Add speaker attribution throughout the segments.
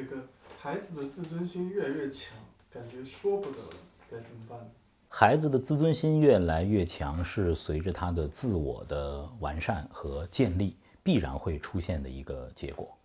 Speaker 1: 这个孩子的自尊心越来越强，感觉说不得了，该怎么办呢？
Speaker 2: 孩子的自尊心越来越强，是随着他的自我的完善和建立必然会出现的一个结果。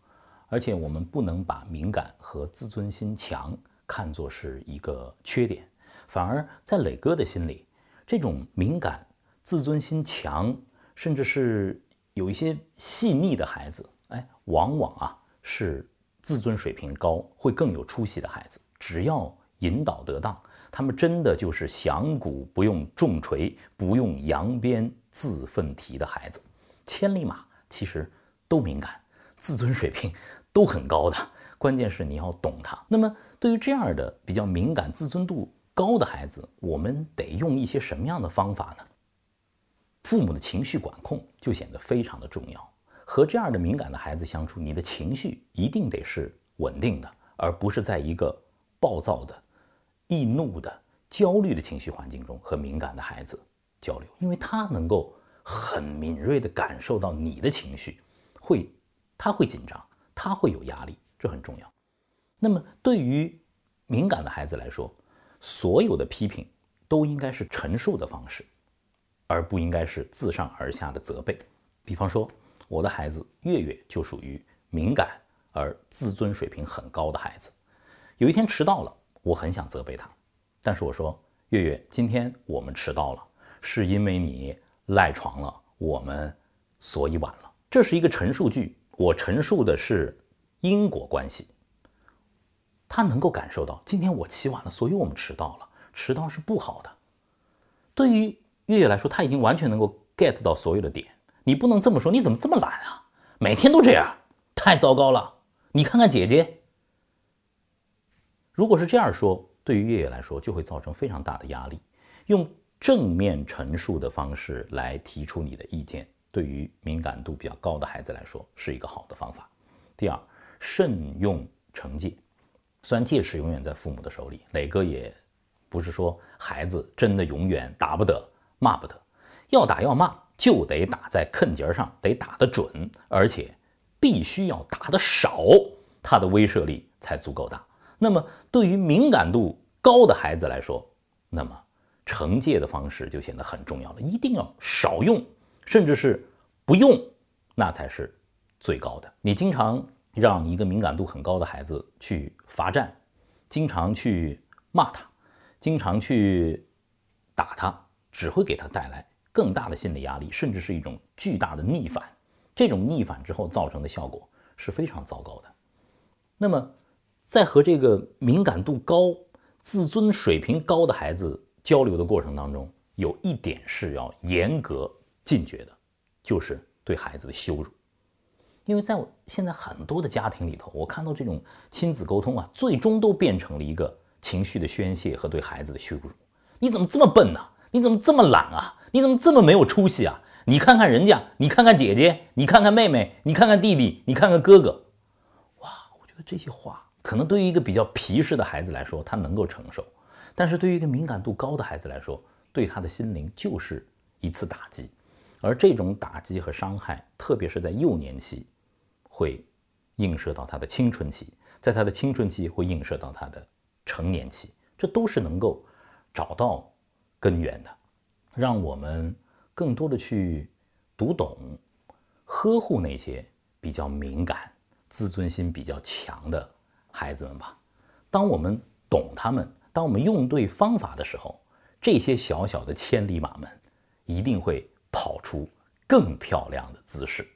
Speaker 2: 而且我们不能把敏感和自尊心强看作是一个缺点，反而在磊哥的心里，这种敏感、自尊心强，甚至是有一些细腻的孩子，哎，往往啊是自尊水平高、会更有出息的孩子。只要引导得当。他们真的就是响鼓不用重锤，不用扬鞭自奋蹄的孩子，千里马其实都敏感，自尊水平都很高的。关键是你要懂他。那么对于这样的比较敏感、自尊度高的孩子，我们得用一些什么样的方法呢？父母的情绪管控就显得非常的重要。和这样的敏感的孩子相处，你的情绪一定得是稳定的，而不是在一个暴躁的。易怒的、焦虑的情绪环境中和敏感的孩子交流，因为他能够很敏锐地感受到你的情绪，会，他会紧张，他会有压力，这很重要。那么对于敏感的孩子来说，所有的批评都应该是陈述的方式，而不应该是自上而下的责备。比方说，我的孩子月月就属于敏感而自尊水平很高的孩子，有一天迟到了。我很想责备他，但是我说：“月月，今天我们迟到了，是因为你赖床了，我们所以晚了。”这是一个陈述句，我陈述的是因果关系。他能够感受到今天我起晚了，所以我们迟到了。迟到是不好的。对于月月来说，他已经完全能够 get 到所有的点。你不能这么说，你怎么这么懒啊？每天都这样，太糟糕了。你看看姐姐。如果是这样说，对于月月来说就会造成非常大的压力。用正面陈述的方式来提出你的意见，对于敏感度比较高的孩子来说是一个好的方法。第二，慎用惩戒。虽然戒尺永远在父母的手里，磊哥也不是说孩子真的永远打不得、骂不得，要打要骂就得打在坑节上，得打得准，而且必须要打得少，他的威慑力才足够大。那么，对于敏感度高的孩子来说，那么惩戒的方式就显得很重要了。一定要少用，甚至是不用，那才是最高的。你经常让一个敏感度很高的孩子去罚站，经常去骂他，经常去打他，只会给他带来更大的心理压力，甚至是一种巨大的逆反。这种逆反之后造成的效果是非常糟糕的。那么。在和这个敏感度高、自尊水平高的孩子交流的过程当中，有一点是要严格禁绝的，就是对孩子的羞辱。因为在我现在很多的家庭里头，我看到这种亲子沟通啊，最终都变成了一个情绪的宣泄和对孩子的羞辱。你怎么这么笨呢？你怎么这么懒啊？你怎么这么没有出息啊？你看看人家，你看看姐姐，你看看妹妹，你看看弟弟，你看看哥哥。哇，我觉得这些话。可能对于一个比较皮实的孩子来说，他能够承受；但是对于一个敏感度高的孩子来说，对他的心灵就是一次打击。而这种打击和伤害，特别是在幼年期，会映射到他的青春期，在他的青春期会映射到他的成年期，这都是能够找到根源的。让我们更多的去读懂、呵护那些比较敏感、自尊心比较强的。孩子们吧，当我们懂他们，当我们用对方法的时候，这些小小的千里马们一定会跑出更漂亮的姿势。